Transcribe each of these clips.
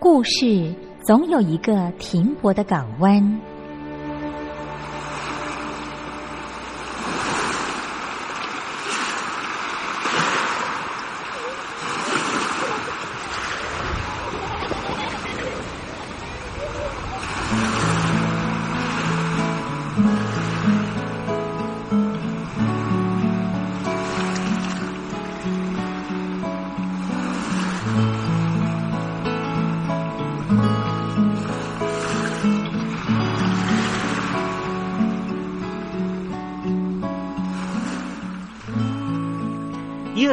故事总有一个停泊的港湾。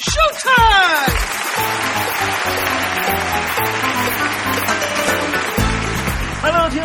Showtime!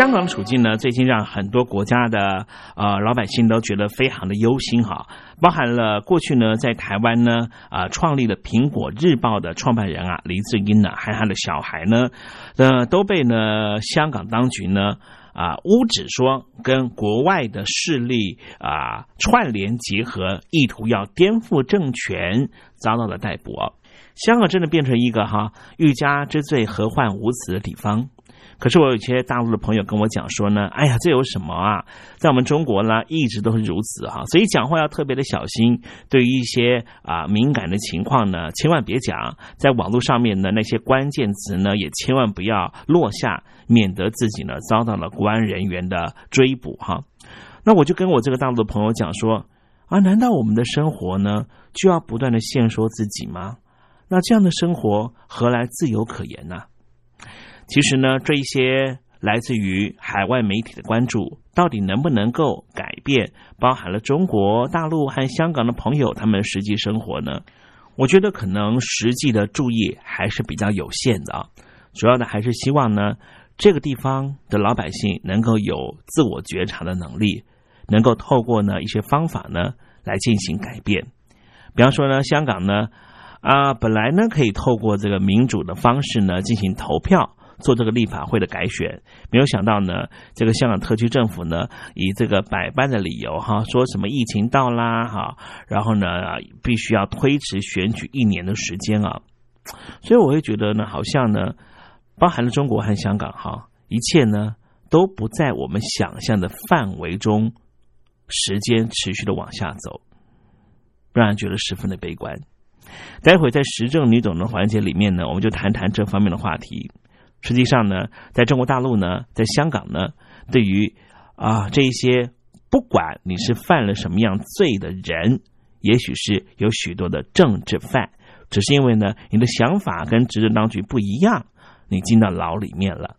香港的处境呢，最近让很多国家的呃老百姓都觉得非常的忧心哈。包含了过去呢，在台湾呢啊创立了《苹果日报》的创办人啊黎智英呢，还有他的小孩呢，呃都被呢香港当局呢啊污指说跟国外的势力啊串联结合，意图要颠覆政权，遭到了逮捕。香港真的变成一个哈欲加之罪何患无辞的地方。可是我有一些大陆的朋友跟我讲说呢，哎呀，这有什么啊？在我们中国呢，一直都是如此哈，所以讲话要特别的小心。对于一些啊敏感的情况呢，千万别讲。在网络上面的那些关键词呢，也千万不要落下，免得自己呢遭到了国安人员的追捕哈。那我就跟我这个大陆的朋友讲说啊，难道我们的生活呢就要不断的限说自己吗？那这样的生活何来自由可言呢？其实呢，这一些来自于海外媒体的关注，到底能不能够改变包含了中国大陆和香港的朋友他们实际生活呢？我觉得可能实际的注意还是比较有限的啊。主要的还是希望呢，这个地方的老百姓能够有自我觉察的能力，能够透过呢一些方法呢来进行改变。比方说呢，香港呢啊，本来呢可以透过这个民主的方式呢进行投票。做这个立法会的改选，没有想到呢，这个香港特区政府呢，以这个百般的理由哈，说什么疫情到啦哈，然后呢，必须要推迟选举一年的时间啊，所以我会觉得呢，好像呢，包含了中国和香港哈，一切呢都不在我们想象的范围中，时间持续的往下走，让人觉得十分的悲观。待会在时政女总的环节里面呢，我们就谈谈这方面的话题。实际上呢，在中国大陆呢，在香港呢，对于啊这一些不管你是犯了什么样罪的人，也许是有许多的政治犯，只是因为呢你的想法跟执政当局不一样，你进到牢里面了，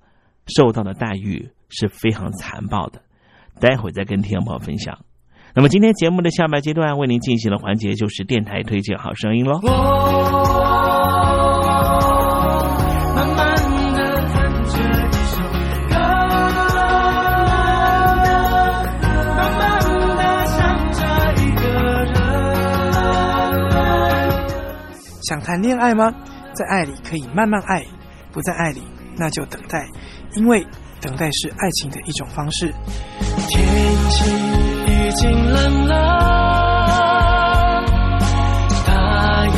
受到的待遇是非常残暴的。待会再跟听众朋友分享。那么今天节目的下半阶段为您进行的环节就是电台推荐好声音喽。想谈恋爱吗？在爱里可以慢慢爱，不在爱里那就等待，因为等待是爱情的一种方式。天气已经冷了，大雁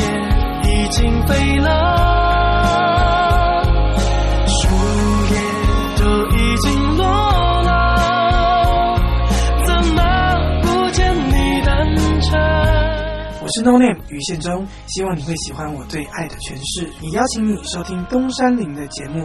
已经飞了。是 No Name 于宪忠，希望你会喜欢我对爱的诠释。也邀请你收听东山林的节目。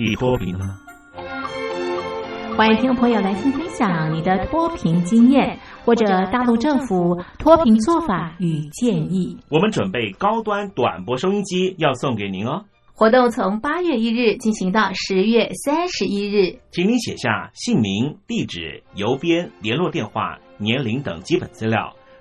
你脱贫了吗？欢迎听众朋友来信分享你的脱贫经验，或者大陆政府脱贫做法与建议。我们准备高端短波收音机要送给您哦。活动从八月一日进行到十月三十一日，请您写下姓名、地址、邮编、联络电话、年龄等基本资料。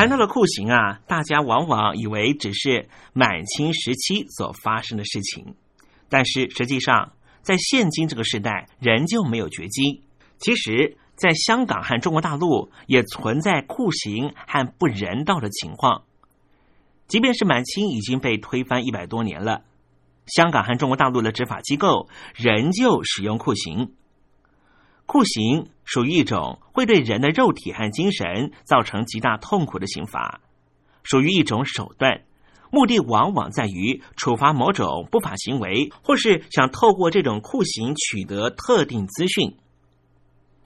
谈到了酷刑啊，大家往往以为只是满清时期所发生的事情，但是实际上，在现今这个时代，仍旧没有绝迹。其实，在香港和中国大陆也存在酷刑和不人道的情况。即便是满清已经被推翻一百多年了，香港和中国大陆的执法机构仍旧使用酷刑。酷刑属于一种会对人的肉体和精神造成极大痛苦的刑罚，属于一种手段，目的往往在于处罚某种不法行为，或是想透过这种酷刑取得特定资讯。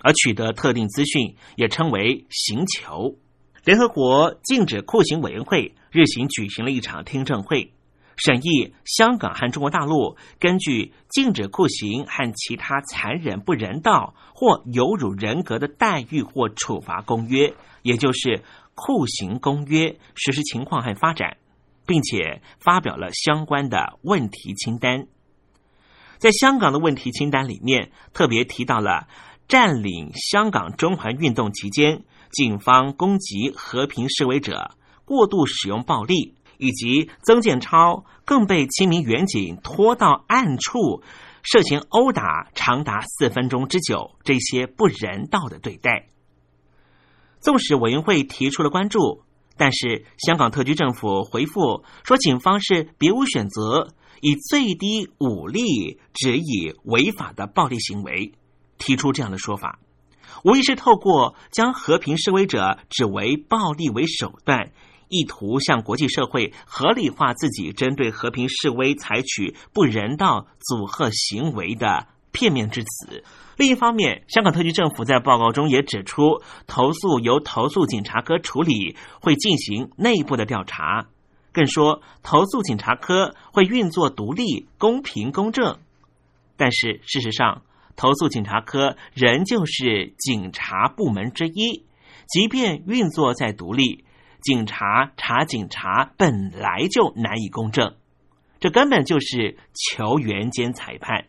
而取得特定资讯也称为刑求。联合国禁止酷刑委员会日前举行了一场听证会。审议香港和中国大陆根据《禁止酷刑和其他残忍不人道或有辱人格的待遇或处罚公约》，也就是《酷刑公约》实施情况和发展，并且发表了相关的问题清单。在香港的问题清单里面，特别提到了占领香港中环运动期间，警方攻击和平示威者，过度使用暴力。以及曾建超更被七名远警拖到暗处，涉嫌殴打长达四分钟之久，这些不人道的对待。纵使委员会提出了关注，但是香港特区政府回复说，警方是别无选择，以最低武力指以违法的暴力行为，提出这样的说法，无疑是透过将和平示威者指为暴力为手段。意图向国际社会合理化自己针对和平示威采取不人道阻吓行为的片面之词。另一方面，香港特区政府在报告中也指出，投诉由投诉警察科处理，会进行内部的调查。更说，投诉警察科会运作独立、公平、公正。但是事实上，投诉警察科仍旧是警察部门之一，即便运作在独立。警察查警察本来就难以公正，这根本就是球员兼裁判，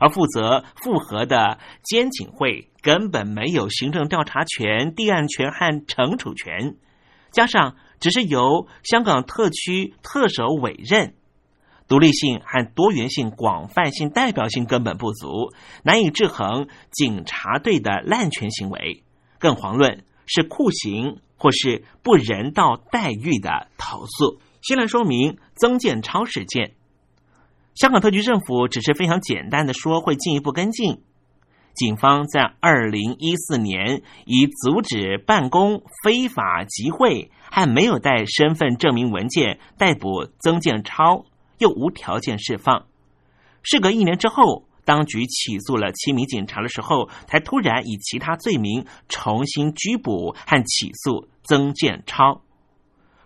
而负责复核的监警会根本没有行政调查权、立案权和惩处权，加上只是由香港特区特首委任，独立性和多元性、广泛性、代表性根本不足，难以制衡警察队的滥权行为，更遑论是酷刑。或是不人道待遇的投诉。先来说明曾建超事件，香港特区政府只是非常简单的说会进一步跟进。警方在二零一四年以阻止办公、非法集会还没有带身份证明文件逮捕曾建超，又无条件释放。事隔一年之后。当局起诉了七名警察的时候，才突然以其他罪名重新拘捕和起诉曾建超。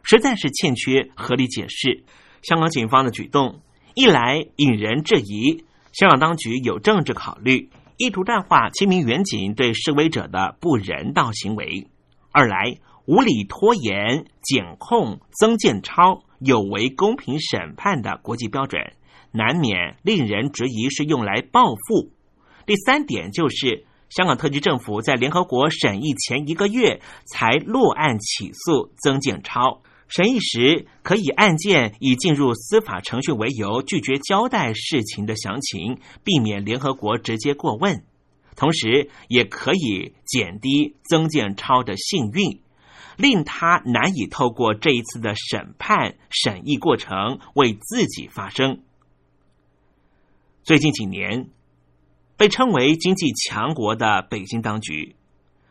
实在是欠缺合理解释。香港警方的举动，一来引人质疑香港当局有政治考虑，意图淡化七名远警对示威者的不人道行为；二来无理拖延检控曾建超有违公平审判的国际标准，难免令人质疑是用来报复。第三点就是香港特区政府在联合国审议前一个月才落案起诉曾建超，审议时可以案件已进入司法程序为由拒绝交代事情的详情，避免联合国直接过问，同时也可以减低曾建超的幸运。令他难以透过这一次的审判审议过程为自己发声。最近几年，被称为经济强国的北京当局，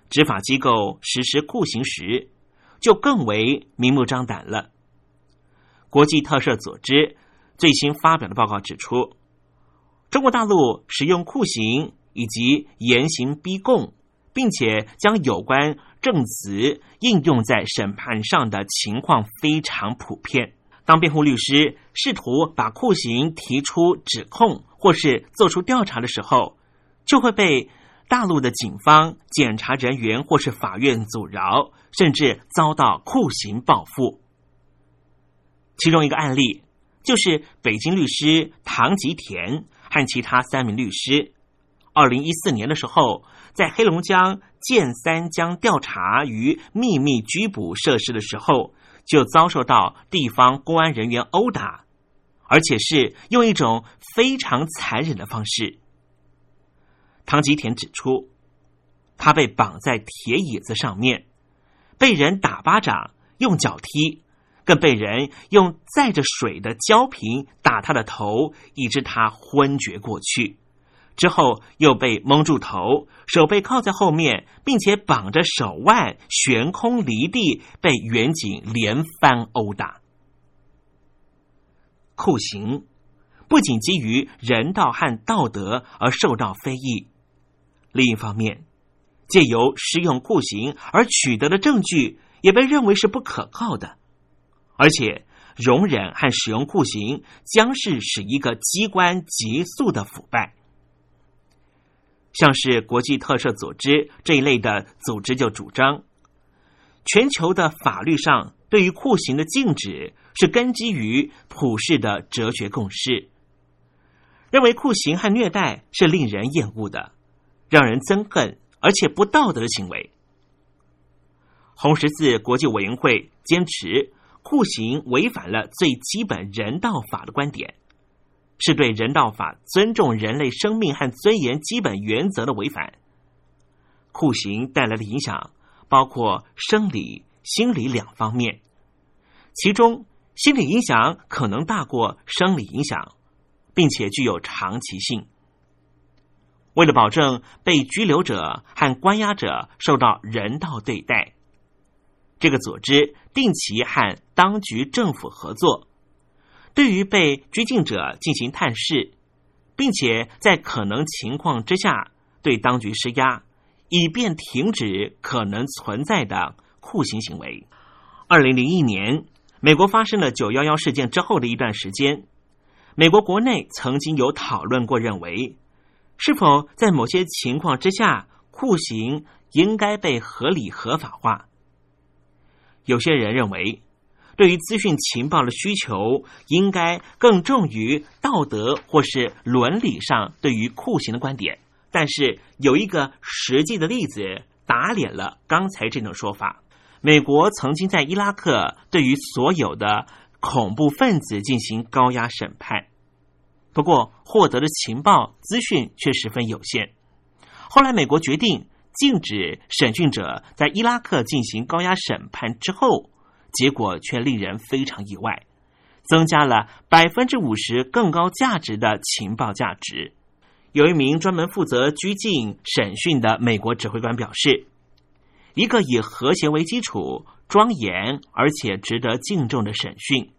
执法机构实施酷刑时，就更为明目张胆了。国际特赦组织最新发表的报告指出，中国大陆使用酷刑以及严刑逼供，并且将有关。证词应用在审判上的情况非常普遍。当辩护律师试图把酷刑提出指控或是做出调查的时候，就会被大陆的警方、检察人员或是法院阻挠，甚至遭到酷刑报复。其中一个案例就是北京律师唐吉田和其他三名律师，二零一四年的时候。在黑龙江建三江调查与秘密拘捕设施的时候，就遭受到地方公安人员殴打，而且是用一种非常残忍的方式。唐吉田指出，他被绑在铁椅子上面，被人打巴掌、用脚踢，更被人用载着水的胶瓶打他的头，以致他昏厥过去。之后又被蒙住头，手被铐在后面，并且绑着手腕悬空离地，被远警连番殴打。酷刑不仅基于人道和道德而受到非议，另一方面，借由使用酷刑而取得的证据也被认为是不可靠的，而且容忍和使用酷刑将是使一个机关急速的腐败。像是国际特赦组织这一类的组织就主张，全球的法律上对于酷刑的禁止是根基于普世的哲学共识，认为酷刑和虐待是令人厌恶的、让人憎恨而且不道德的行为。红十字国际委员会坚持酷刑违反了最基本人道法的观点。是对人道法尊重人类生命和尊严基本原则的违反。酷刑带来的影响包括生理、心理两方面，其中心理影响可能大过生理影响，并且具有长期性。为了保证被拘留者和关押者受到人道对待，这个组织定期和当局政府合作。对于被拘禁者进行探视，并且在可能情况之下对当局施压，以便停止可能存在的酷刑行为。二零零一年，美国发生了九幺幺事件之后的一段时间，美国国内曾经有讨论过，认为是否在某些情况之下，酷刑应该被合理合法化。有些人认为。对于资讯情报的需求，应该更重于道德或是伦理上对于酷刑的观点。但是有一个实际的例子打脸了刚才这种说法：美国曾经在伊拉克对于所有的恐怖分子进行高压审判，不过获得的情报资讯却十分有限。后来美国决定禁止审讯者在伊拉克进行高压审判之后。结果却令人非常意外，增加了百分之五十更高价值的情报价值。有一名专门负责拘禁审讯的美国指挥官表示：“一个以和谐为基础、庄严而且值得敬重的审讯，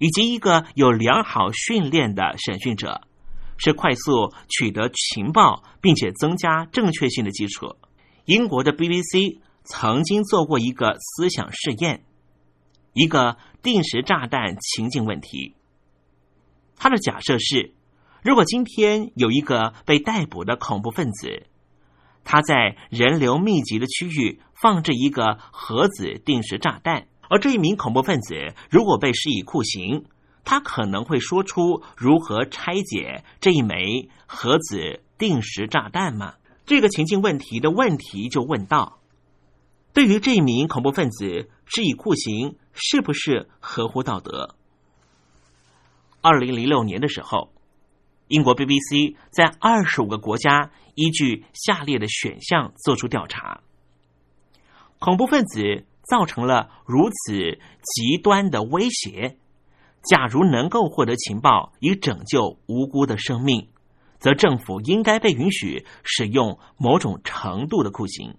以及一个有良好训练的审讯者，是快速取得情报并且增加正确性的基础。”英国的 BBC 曾经做过一个思想试验。一个定时炸弹情境问题。他的假设是，如果今天有一个被逮捕的恐怖分子，他在人流密集的区域放置一个核子定时炸弹，而这一名恐怖分子如果被施以酷刑，他可能会说出如何拆解这一枚核子定时炸弹吗？这个情境问题的问题就问到：对于这一名恐怖分子施以酷刑，是不是合乎道德？二零零六年的时候，英国 BBC 在二十五个国家依据下列的选项做出调查：恐怖分子造成了如此极端的威胁，假如能够获得情报以拯救无辜的生命，则政府应该被允许使用某种程度的酷刑。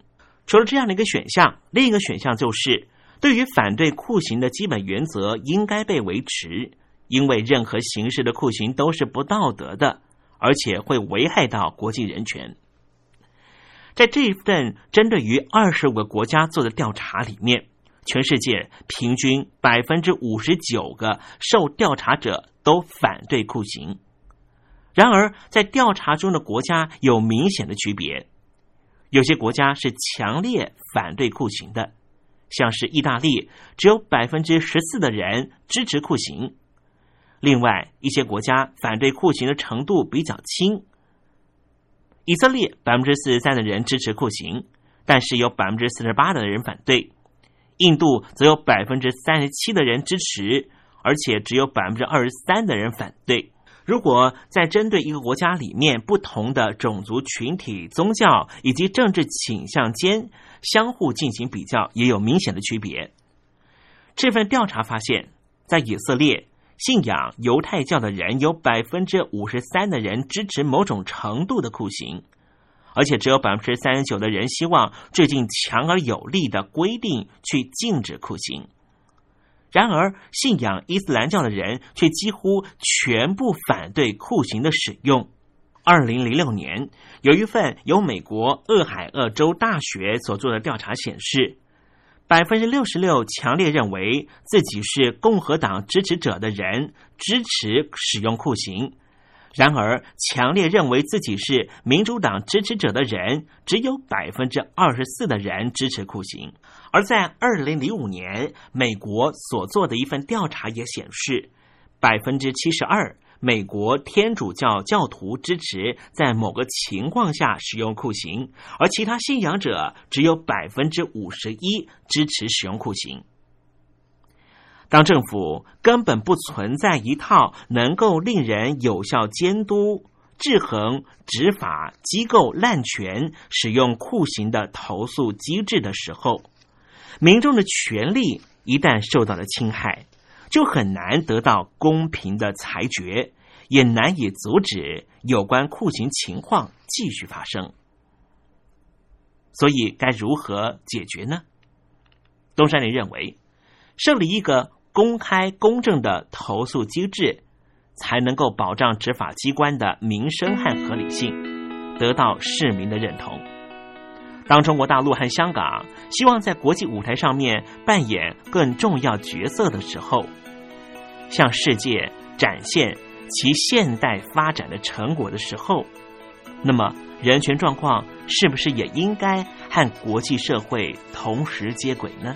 除了这样的一个选项，另一个选项就是对于反对酷刑的基本原则应该被维持。因为任何形式的酷刑都是不道德的，而且会危害到国际人权。在这一份针对于二十五个国家做的调查里面，全世界平均百分之五十九个受调查者都反对酷刑。然而，在调查中的国家有明显的区别，有些国家是强烈反对酷刑的，像是意大利，只有百分之十四的人支持酷刑。另外一些国家反对酷刑的程度比较轻，以色列百分之四十三的人支持酷刑，但是有百分之四十八的人反对；印度则有百分之三十七的人支持，而且只有百分之二十三的人反对。如果在针对一个国家里面不同的种族群体、宗教以及政治倾向间相互进行比较，也有明显的区别。这份调查发现，在以色列。信仰犹太教的人有百分之五十三的人支持某种程度的酷刑，而且只有百分之三十九的人希望制定强而有力的规定去禁止酷刑。然而，信仰伊斯兰教的人却几乎全部反对酷刑的使用。二零零六年，有一份由美国俄亥俄州大学所做的调查显示。百分之六十六强烈认为自己是共和党支持者的人支持使用酷刑，然而强烈认为自己是民主党支持者的人只有百分之二十四的人支持酷刑。而在二零零五年，美国所做的一份调查也显示，百分之七十二。美国天主教教徒支持在某个情况下使用酷刑，而其他信仰者只有百分之五十一支持使用酷刑。当政府根本不存在一套能够令人有效监督、制衡、执法机构滥权使用酷刑的投诉机制的时候，民众的权利一旦受到了侵害。就很难得到公平的裁决，也难以阻止有关酷刑情况继续发生。所以，该如何解决呢？东山林认为，设立一个公开公正的投诉机制，才能够保障执法机关的民生和合理性，得到市民的认同。当中国大陆和香港希望在国际舞台上面扮演更重要角色的时候，向世界展现其现代发展的成果的时候，那么人权状况是不是也应该和国际社会同时接轨呢？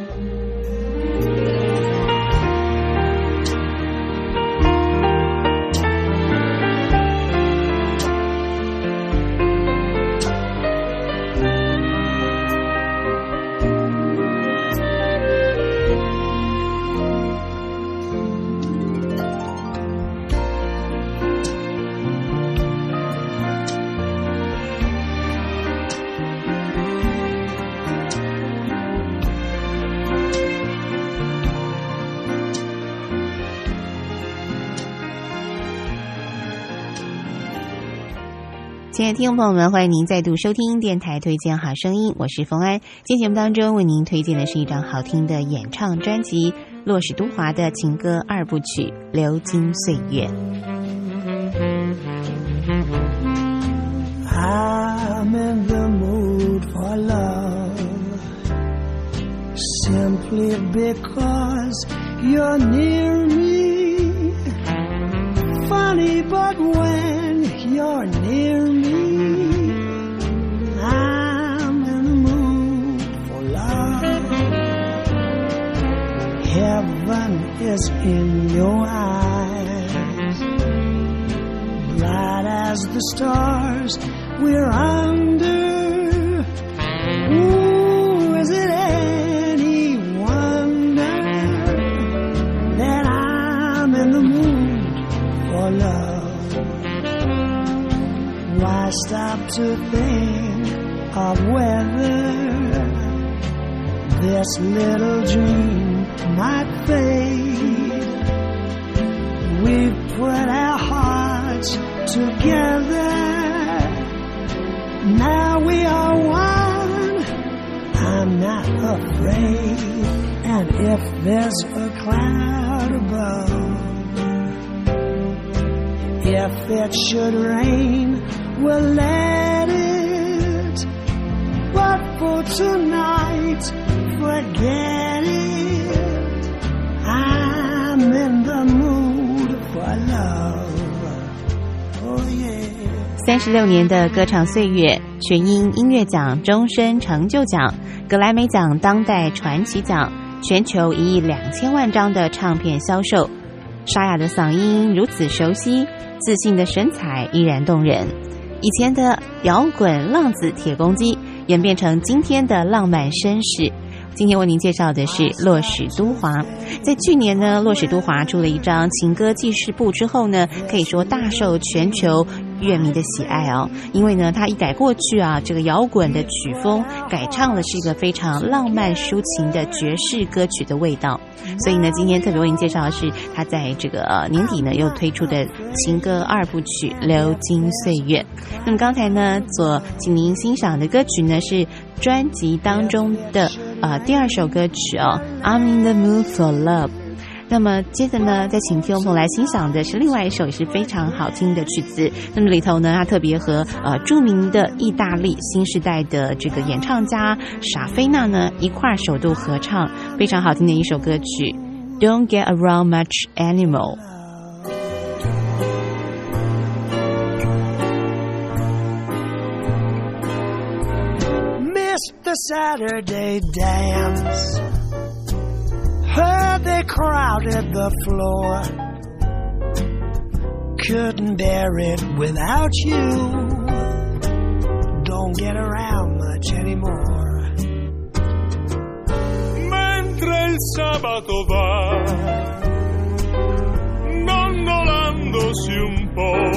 亲爱的听众朋友们，欢迎您再度收听电台推荐好声音，我是冯安。今天节目当中为您推荐的是一张好听的演唱专辑——洛史都华的情歌二部曲《流金岁月》。You're near me, I'm in the mood for love. Heaven is in your eyes, bright as the stars we're under. To think of whether this little dream might fade? We've put our hearts together. Now we are one. I'm not afraid. And if there's a cloud above, if it should rain, we'll let it. But for tonight, forget it. I'm in the mood for love. Oh yeah. 三十六年的歌唱岁月，全英音乐奖终身成就奖、格莱美奖当代传奇奖，全球一亿两千万张的唱片销售，沙哑的嗓音如此熟悉，自信的身材依然动人。以前的摇滚浪子铁公鸡，演变成今天的浪漫绅士。今天为您介绍的是洛史都华。在去年呢，洛史都华出了一张情歌记事簿之后呢，可以说大受全球乐迷的喜爱哦。因为呢，他一改过去啊这个摇滚的曲风，改唱了是一个非常浪漫抒情的爵士歌曲的味道。所以呢，今天特别为您介绍的是他在这个、年底呢又推出的情歌二部曲《流金岁月》。那么刚才呢所请您欣赏的歌曲呢是专辑当中的呃第二首歌曲哦，《I'm in the Mood for Love》。那么接着呢，再请听众朋友来欣赏的是另外一首也是非常好听的曲子。那么里头呢，它特别和呃著名的意大利新时代的这个演唱家傻菲娜呢一块儿首度合唱，非常好听的一首歌曲《Don't Get Around Much animal.》。Miss the Saturday dance. Heard they crowded the floor. Couldn't bear it without you. Don't get around much anymore. Mentre il sabato va, dondolandosi un po',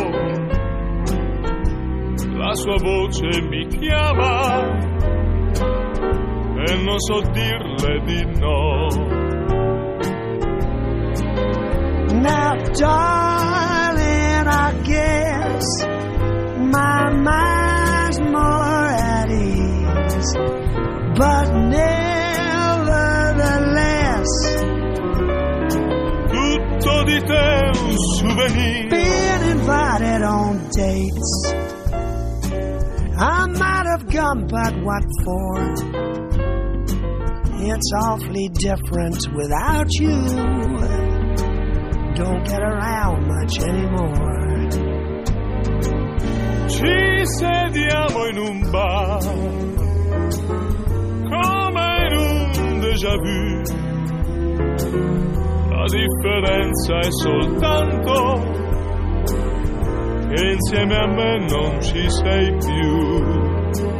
la sua voce mi chiama e non so dirle di no. Now, darling, I guess my mind's more at ease. But nevertheless, Tutto di te un souvenir. Being invited on dates. I might have gone, but what for? It's awfully different without you. Don't get around much anymore. Ci sediamo in un bar, come in un déjà vu. La differenza è soltanto che insieme a me non ci sei più.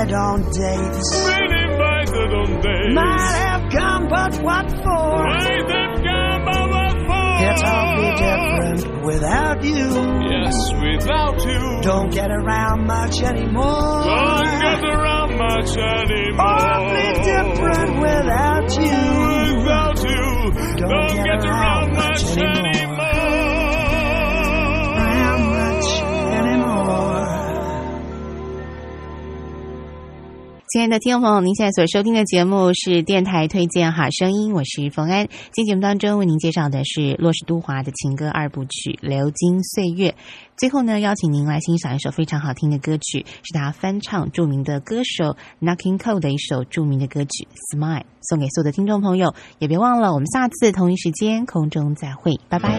Invited on dates. Been invited on dates. Might have come, but what for? Might have come, but what for? It's awfully different without you. Yes, without you. Don't get around much anymore. Don't get around much anymore. Awfully different without you. Without you. Don't, get, around much anymore. Around 亲爱的听众朋友，您现在所收听的节目是电台推荐好声音，我是冯安。今天节目当中为您介绍的是洛氏都华的情歌二部曲《流金岁月》。最后呢，邀请您来欣赏一首非常好听的歌曲，是他翻唱著名的歌手 Knocking Cole 的一首著名的歌曲《Smile》，送给所有的听众朋友。也别忘了，我们下次同一时间空中再会，拜拜。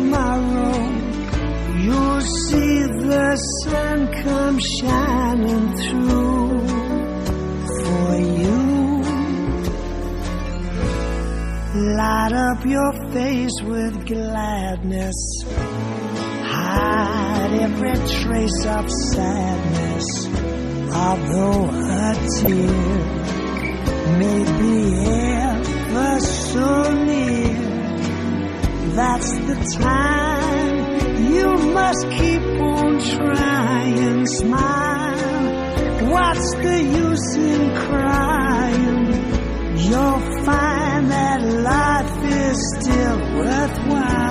see the sun come shining through for you. Light up your face with gladness. Hide every trace of sadness. Although a tear may be ever so near, that's the time you must keep on trying. Smile. What's the use in crying? You'll find that life is still worthwhile